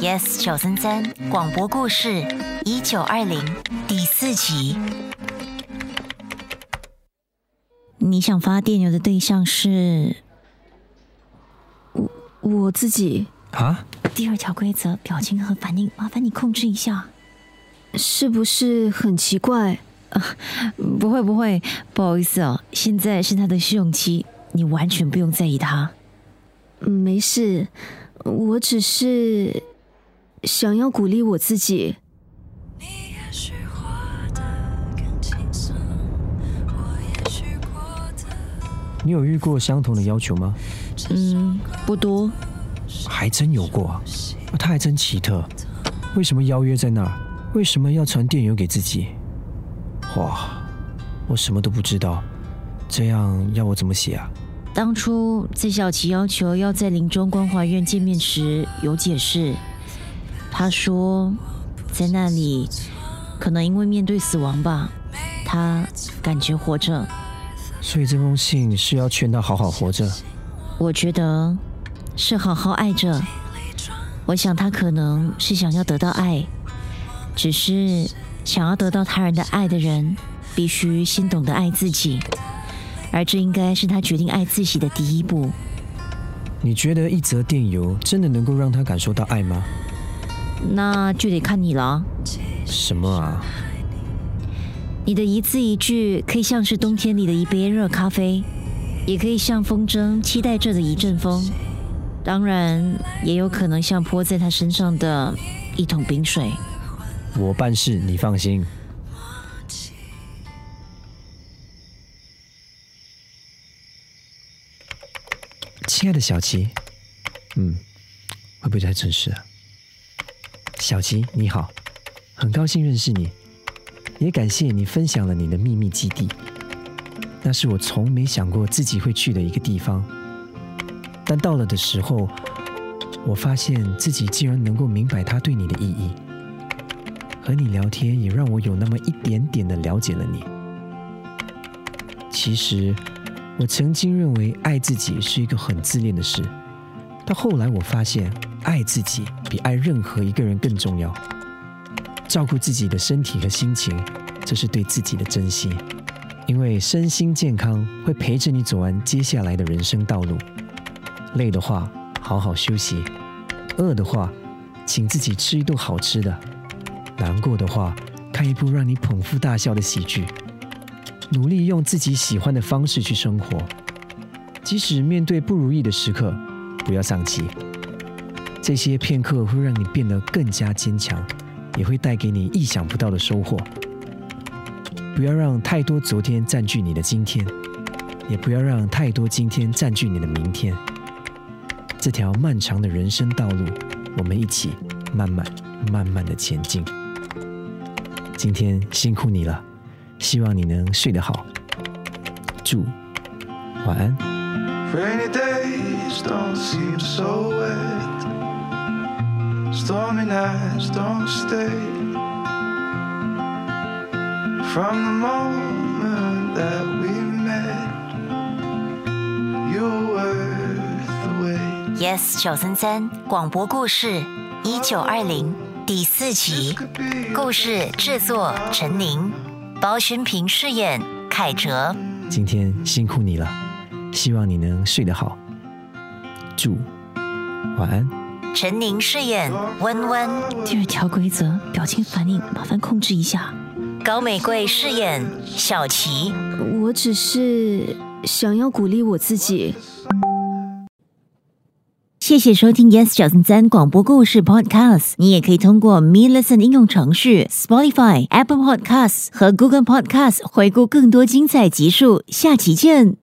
Yes 九三三广播故事一九二零第四集。你想发电邮的对象是我我自己啊？第二条规则，表情和反应，麻烦你控制一下。是不是很奇怪？不会不会，不好意思哦，现在是他的试用期，你完全不用在意他。没事，我只是想要鼓励我自己。你有遇过相同的要求吗？嗯，不多。还真有过啊，他还真奇特。为什么邀约在那儿？为什么要传电邮给自己？哇，我什么都不知道，这样要我怎么写啊？当初在小琪要求要在林中光华院见面时，有解释。他说，在那里可能因为面对死亡吧，他感觉活着。所以这封信是要劝他好好活着。我觉得是好好爱着。我想他可能是想要得到爱，只是想要得到他人的爱的人，必须先懂得爱自己，而这应该是他决定爱自己的第一步。你觉得一则电邮真的能够让他感受到爱吗？那就得看你了。什么啊？你的一字一句，可以像是冬天里的一杯热咖啡，也可以像风筝期待着的一阵风，当然也有可能像泼在他身上的一桶冰水。我办事，你放心。亲爱的小琪，嗯，会不会太正式啊？小琪，你好，很高兴认识你。也感谢你分享了你的秘密基地，那是我从没想过自己会去的一个地方。但到了的时候，我发现自己竟然能够明白它对你的意义。和你聊天也让我有那么一点点的了解了你。其实，我曾经认为爱自己是一个很自恋的事，到后来我发现，爱自己比爱任何一个人更重要。照顾自己的身体和心情，这是对自己的珍惜。因为身心健康会陪着你走完接下来的人生道路。累的话，好好休息；饿的话，请自己吃一顿好吃的；难过的话，看一部让你捧腹大笑的喜剧。努力用自己喜欢的方式去生活，即使面对不如意的时刻，不要丧气。这些片刻会让你变得更加坚强。也会带给你意想不到的收获。不要让太多昨天占据你的今天，也不要让太多今天占据你的明天。这条漫长的人生道路，我们一起慢慢、慢慢的前进。今天辛苦你了，希望你能睡得好。祝晚安。Stormy nights don't stay from the moment that we met you're worth the wait yes 九三三广播故事一九二零第四集故事制作陈宁包勋平饰演凯哲今天辛苦你了希望你能睡得好祝晚安陈宁饰演温温。第二条规则，表情反应麻烦控制一下。高美贵饰演小琪。我只是想要鼓励我自己。谢谢收听 Yes 小三三广播故事 Podcast。你也可以通过 Me Listen 应用程序、Spotify、Apple Podcasts 和 Google Podcasts 回顾更多精彩集数。下期见。